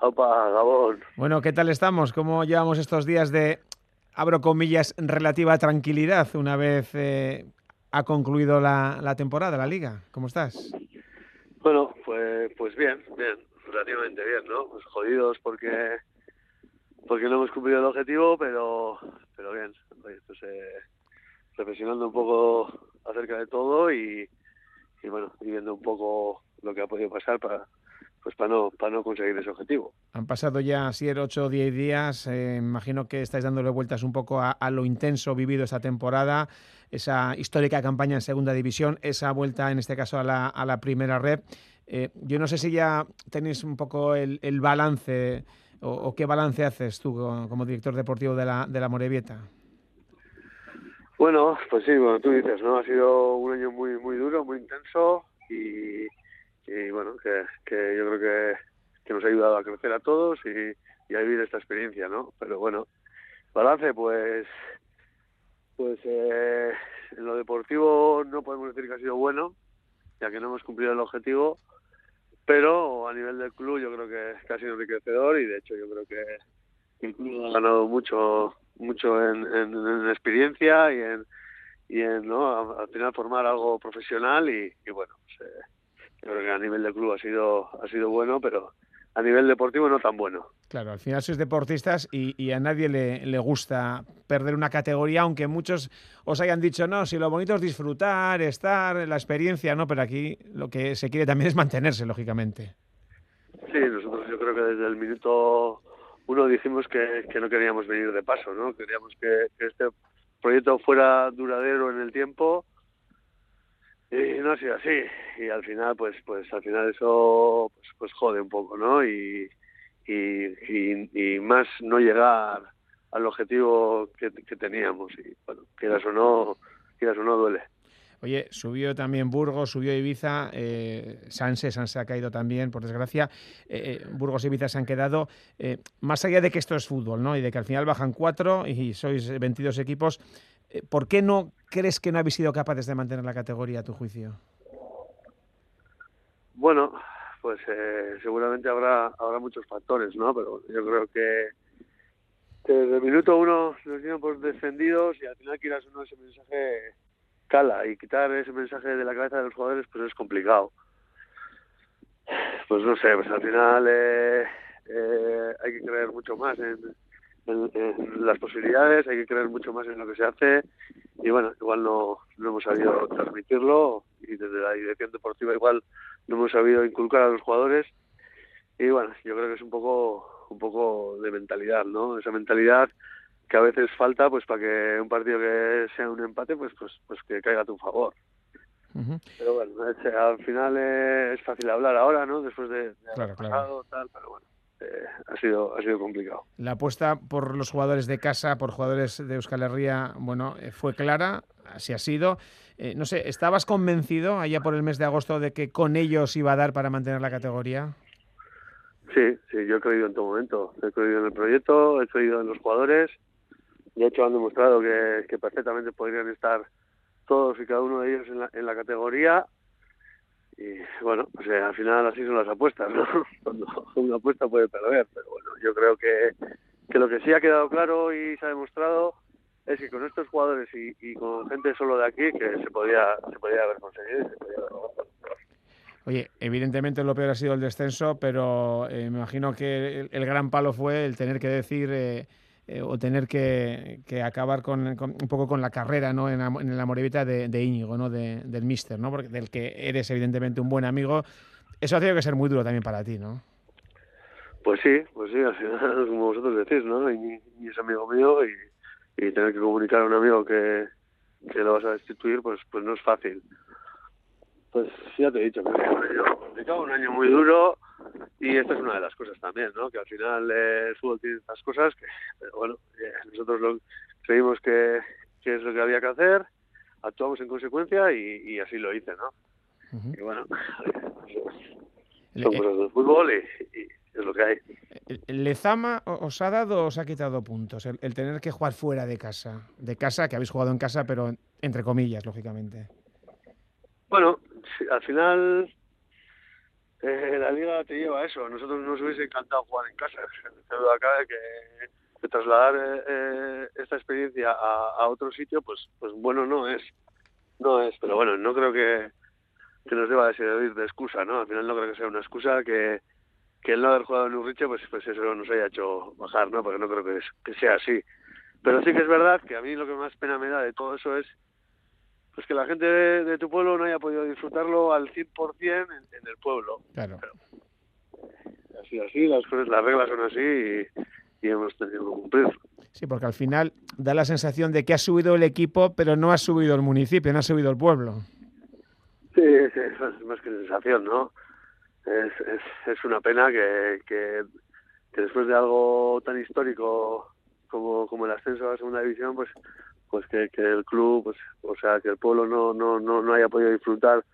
Opa, Gabón. Bueno, ¿qué tal estamos? ¿Cómo llevamos estos días de, abro comillas, relativa tranquilidad una vez eh, ha concluido la, la, temporada, la liga? ¿Cómo estás? Bueno, pues, pues bien, bien, relativamente bien, ¿no? Pues jodidos porque porque no hemos cumplido el objetivo, pero pero bien, pues, eh, reflexionando un poco acerca de todo y, y bueno, y viendo un poco lo que ha podido pasar para pues para no, para no conseguir ese objetivo. Han pasado ya 7, 8 o 10 días. Eh, imagino que estáis dándole vueltas un poco a, a, lo intenso vivido esta temporada, esa histórica campaña en Segunda División, esa vuelta, en este caso, a la, a la primera red. Eh, yo no sé si ya tenéis un poco el, el balance o, o, qué balance haces tú como, como, director deportivo de la, de la Morevieta. Bueno, pues sí, bueno, tú dices, ¿no? Ha sido un año muy, muy duro, muy intenso y y bueno, que, que yo creo que, que, nos ha ayudado a crecer a todos y, a vivir esta experiencia, ¿no? Pero bueno, balance, pues, pues eh, en lo deportivo no podemos decir que ha sido bueno, ya que no hemos cumplido el objetivo, pero a nivel del club yo creo que, que ha sido enriquecedor y de hecho yo creo que el ha ganado mucho mucho en, en, en experiencia y en y en no al final formar algo profesional y, y bueno pues, eh, yo creo que a nivel de club ha sido ha sido bueno, pero a nivel deportivo no tan bueno. Claro, al final sois deportistas y, y a nadie le, le, gusta perder una categoría, aunque muchos os hayan dicho, no, si lo bonito es disfrutar, estar, la experiencia, ¿no? Pero aquí lo que se quiere también es mantenerse, lógicamente. Sí, nosotros yo creo que desde el minuto uno dijimos que, que no queríamos venir de paso, ¿no? Queríamos que, que este proyecto fuera duradero en el tiempo y no ha sido así y al final pues pues al final eso pues, pues jode un poco no y, y, y, más no llegar al objetivo que, que, teníamos y bueno quieras o no quieras o no duele Oye, subió también Burgos, subió Ibiza, eh, Sanse, Sanse ha caído también, por desgracia. Eh, Burgos y Ibiza se han quedado. Eh, más allá de que esto es fútbol, ¿no? Y de que al final bajan cuatro y sois 22 equipos, eh, ¿por qué no crees que no habéis sido capaces de mantener la categoría a tu juicio? Bueno, pues eh, seguramente habrá habrá muchos factores, ¿no? Pero yo creo que, desde el minuto uno nos dieron por defendidos y al final quieras uno ese mensaje cala y quitar ese mensaje de la cabeza de los jugadores pues es complicado. Pues no sé, pues al final eh, eh, hay que creer mucho más en, en, en, las posibilidades, hay que creer mucho más en lo que se hace y bueno, igual no, no hemos sabido transmitirlo y desde la dirección deportiva igual no hemos sabido inculcar a los jugadores y bueno, yo creo que es un poco un poco de mentalidad, ¿no? Esa mentalidad que a veces falta pues para que un partido que sea un empate pues pues pues que caiga a tu favor. Uh -huh. Pero bueno, al final es fácil hablar ahora, ¿no? Después de, de claro, pasado, claro. tal, pero bueno. Eh, ha sido ha sido complicado. La apuesta por los jugadores de casa, por jugadores de Euskal Herria, bueno, eh, fue clara, así ha sido. Eh, no sé, ¿estabas convencido allá por el mes de agosto de que con ellos iba a dar para mantener la categoría? Sí, sí, yo he creído en todo momento. He creído en el proyecto, he creído en los jugadores. De hecho, han demostrado que, que perfectamente podrían estar todos y cada uno de ellos en la, en la categoría y bueno, pues eh, al final así son las apuestas, ¿no? Cuando una apuesta puede perder, pero bueno, yo creo que, que lo que sí ha quedado claro y se ha demostrado es que con estos jugadores y, y con gente solo de aquí que se podía, se podía haber conseguido y se podía haber logrado. Oye, evidentemente lo peor ha sido el descenso, pero eh, me imagino que el, el, gran palo fue el tener que decir eh, eh, o tener que, que acabar con, un poco con la carrera ¿no? en, en la morevita de, Íñigo, ¿no? De, del Mister, ¿no? Porque del que eres evidentemente un buen amigo. Eso ha tenido que ser muy duro también para ti, ¿no? Pues sí, pues sí, como vosotros decís, ¿no? Y, es amigo mío y, tener que comunicar a un amigo que, lo vas a destituir, pues, pues no es fácil. Pues ya te he dicho que un año muy duro y esta es una de las cosas también, ¿no? Que al final eh, el fútbol tiene estas cosas que, pero bueno, eh, nosotros lo, creímos que, que, es lo que había que hacer, actuamos en consecuencia y, y así lo hice, ¿no? Uh -huh. Y bueno, son cosas del fútbol y, y, es lo que hay. ¿Lezama os ha dado o os ha quitado puntos? El, el tener que jugar fuera de casa, de casa, que habéis jugado en casa, pero entre comillas, lógicamente. Bueno, al final eh, la liga te lleva a eso. Nosotros nos hubiese encantado jugar en casa. Pero acá que, trasladar eh, eh, esta experiencia a, otro sitio, pues, pues bueno no es. No es, pero bueno, no creo que, que nos deba de servir de excusa, ¿no? Al final no creo que sea una excusa que, que el no haber jugado en Urriche, pues, pues eso nos haya hecho bajar, ¿no? Porque no creo que, que sea así. Pero sí que es verdad que a mí lo que más pena me da de todo eso es que la gente de, tu pueblo no haya podido disfrutarlo al 100% en, en el pueblo. Claro. así, así, las, cosas, las reglas son así y, y hemos tenido que cumplir. Sí, porque al final da la sensación de que ha subido el equipo, pero no ha subido el municipio, no ha subido el pueblo. Sí, es, es más que sensación, ¿no? Es, es, es una pena que, que, que, después de algo tan histórico como, como el ascenso a la segunda división, pues pues que, que el club, pues, o sea, que el pueblo no, no, no, no haya podido disfrutar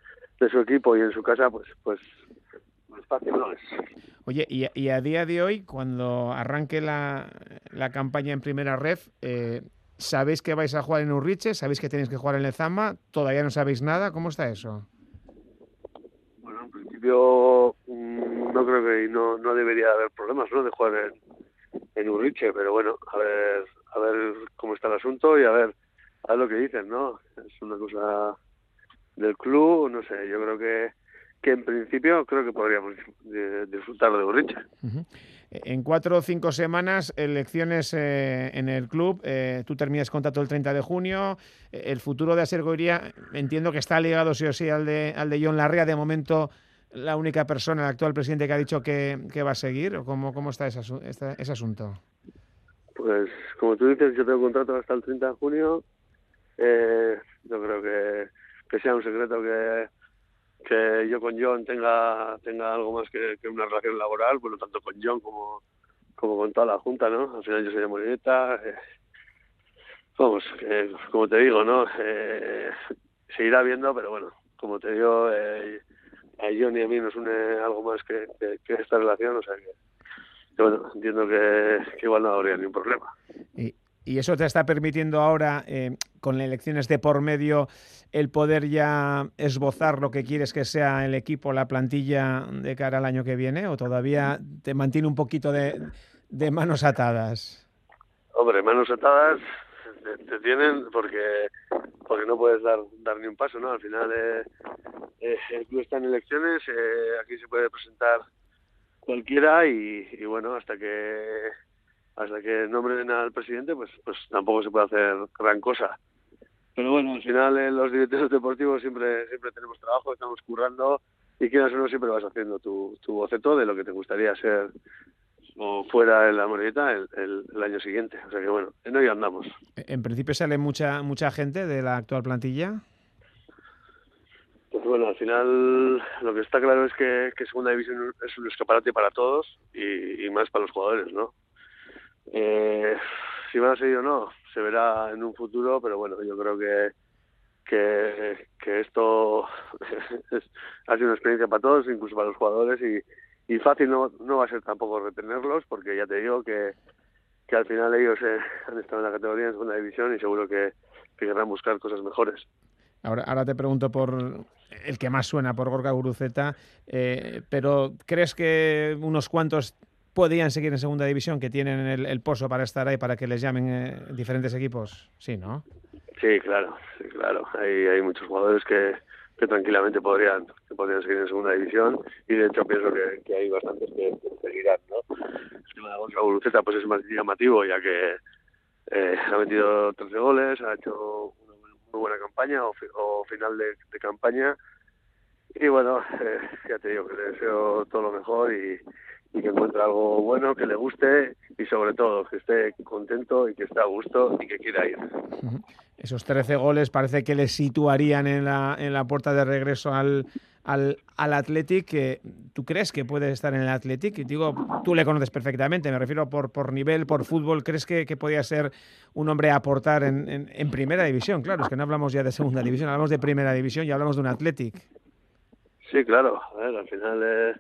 de su equipo y en su casa, pues, pues, pues fácil no es. Oye, y, y, a día de hoy, cuando arranque la, la campaña en primera ref, eh, ¿sabéis que vais a jugar en Urriche? ¿Sabéis que tenéis que jugar en Lezama? ¿Todavía no sabéis nada? ¿Cómo está eso? Bueno, en principio mm, no creo que no, no debería haber problemas, ¿no? De jugar en, en Urriche, pero bueno, a ver, a ver cómo está el asunto y a ver, a lo que dicen, ¿no? Es una cosa del club, no sé, yo creo que, que en principio creo que podríamos disfrutar de Urriche. -huh. En cuatro o cinco semanas, elecciones eh, en el club. Eh, tú terminas contrato el 30 de junio. El futuro de Asergoiría entiendo que está ligado sí o sí al de, al de John Larrea. De momento, la única persona, el actual presidente, que ha dicho que, que va a seguir. ¿O cómo, cómo está ese, ese asunto? Pues como tú dices, yo tengo contrato hasta el 30 de junio. Eh, yo creo que, que sea un secreto que, que yo con John tenga tenga algo más que, que, una relación laboral, bueno, tanto con John como, como con toda la Junta, ¿no? Al final yo soy de Molineta. Eh, vamos, que, como te digo, ¿no? Eh, se irá viendo, pero bueno, como te digo, eh, a John y a mí nos une algo más que, que, que esta relación, o sea que bueno, entiendo que, que, igual no habría ningún problema. Y, y eso te está permitiendo ahora, eh, con las elecciones de por medio, el poder ya esbozar lo que quieres que sea el equipo, la plantilla de cara al año que viene, o todavía te mantiene un poquito de, de manos atadas? Hombre, manos atadas te, te, tienen porque porque no puedes dar dar ni un paso, ¿no? Al final eh, eh, el club está en elecciones, eh, aquí se puede presentar cualquiera y, y, bueno hasta que hasta que nombren al presidente pues pues tampoco se puede hacer gran cosa. Pero bueno al final en los directores deportivos siempre siempre tenemos trabajo estamos currando y quieras o no siempre vas haciendo tu, tu boceto de lo que te gustaría ser o fuera en la monedita el, el, el, año siguiente. O sea que bueno en hoy andamos. En principio sale mucha mucha gente de la actual plantilla pues bueno, al final lo que está claro es que, que Segunda División es un escaparate para todos y, más para los jugadores, ¿no? Eh, si van a seguir o no, se verá en un futuro, pero bueno, yo creo que que, esto es, ha sido una experiencia para todos, incluso para los jugadores, y, y fácil no, no va a ser tampoco retenerlos, porque ya te digo que, que al final ellos eh, han estado en la categoría en segunda división y seguro que querrán buscar cosas mejores. Ahora, ahora te pregunto por el que más suena, por Gorka Guruceta, eh, pero ¿crees que unos cuantos podrían seguir en segunda división, que tienen el, el pozo para estar ahí, para que les llamen eh, diferentes equipos? Sí, ¿no? Sí, claro, sí, claro. Hay, hay muchos jugadores que, que tranquilamente podrían, que podrían seguir en segunda división y de hecho pienso que, que hay bastantes que, seguirán, ¿no? El tema de Gorka Guruceta pues es más llamativo ya que eh, ha metido 13 goles, ha hecho buena campaña o, o final de, de, campaña. Y bueno eh, ya te digo que le deseo todo lo mejor y, y, que encuentre algo bueno que le guste y sobre todo que esté contento y que esté a gusto y que quiera ir. Esos 13 goles parece que le situarían en la, en la puerta de regreso al, al, al Athletic. ¿Tú crees que puede estar en el Athletic? Digo, tú le conoces perfectamente, me refiero por, por nivel, por fútbol. ¿Crees que, que podría ser un hombre a aportar en, en, en, primera división? Claro, es que no hablamos ya de segunda división, hablamos de primera división y hablamos de un Athletic. Sí, claro. A ver, al final eh,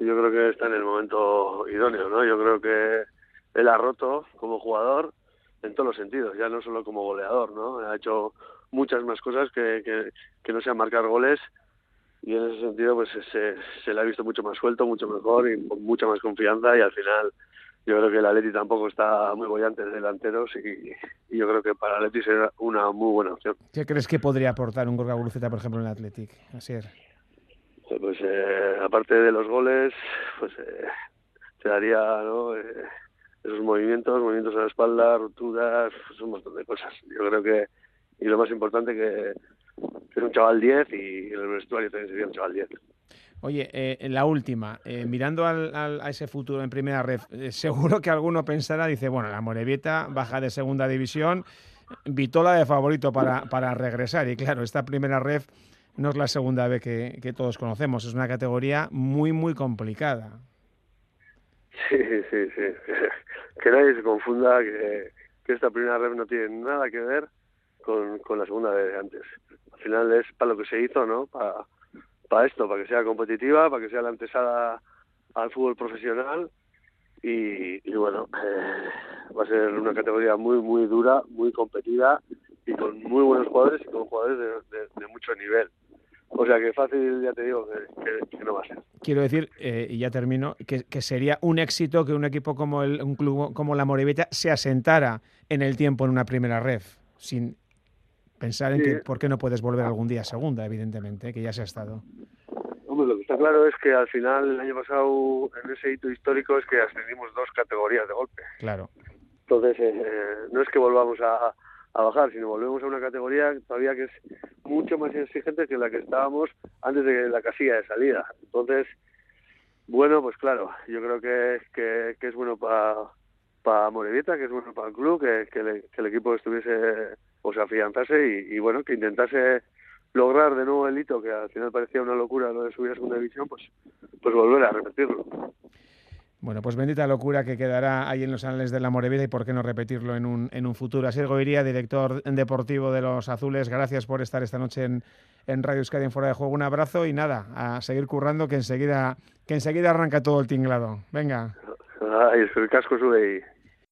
yo creo que está en el momento idóneo, ¿no? Yo creo que él ha roto como jugador en todos los sentidos, ya no solo como goleador, ¿no? Ha hecho muchas más cosas que, que, que no sean marcar goles y en ese sentido pues se, se le ha visto mucho más suelto, mucho mejor y con mucha más confianza y al final yo creo que el Atleti tampoco está muy bollante de delanteros y, yo creo que para el Atleti será una muy buena opción. ¿Qué crees que podría aportar un Gorka Guruceta, por ejemplo, en el Athletic? Así es. Pues eh, aparte de los goles, pues eh, te daría ¿no? Eh, esos movimientos, movimientos a la espalda, rupturas, pues un montón de cosas. Yo creo que, y lo más importante, que, es un chaval 10 y el vestuario también sería un chaval 10. Oye, eh, la última, eh, mirando al, a ese futuro en primera red, eh, seguro que alguno pensará, dice, bueno, la Morevieta baja de segunda división, Vitola de favorito para, para regresar. Y claro, esta primera red no es la segunda vez que, que, todos conocemos, es una categoría muy, muy complicada. Sí, sí, sí. Que nadie se confunda que, que esta primera red no tiene nada que ver con, con la segunda vez de antes. Al final es para lo que se hizo, ¿no? Para para esto, para que sea competitiva, para que sea la antesada al fútbol profesional y, bueno, eh, va a ser una categoría muy, muy dura, muy competida y con muy buenos jugadores y con jugadores de, mucho nivel. O sea que fácil, ya te digo, que, no va a ser. Quiero decir, eh, y ya termino, que, sería un éxito que un equipo como el, un club como la Moribeta se asentara en el tiempo en una primera red, sin pensar en que por qué no puedes volver algún día a segunda, evidentemente, que ya se ha estado. Hombre, lo que está claro es que al final, el año pasado, en ese hito histórico, es que ascendimos dos categorías de golpe. Claro. Entonces, eh, no es que volvamos a, a bajar, sino volvemos a una categoría todavía que es mucho más exigente que la que estábamos antes de la casilla de salida. Entonces, bueno, pues claro, yo creo que, que, que es bueno para para Morevieta, que es bueno para el club, que, que, que el equipo estuviese pues afianzase y, bueno, que intentase lograr de nuevo el hito, que al final parecía una locura lo de subir a segunda división, pues, pues volver a repetirlo. Bueno, pues bendita locura que quedará ahí en los anales de la Morevida y por qué no repetirlo en un, en un futuro. Así Goiría, director deportivo de los Azules, gracias por estar esta noche en, en Radio Euskadi en Fuera de Juego. Un abrazo y nada, a seguir currando que enseguida, que enseguida arranca todo el tinglado. Venga. Ay, el casco sube y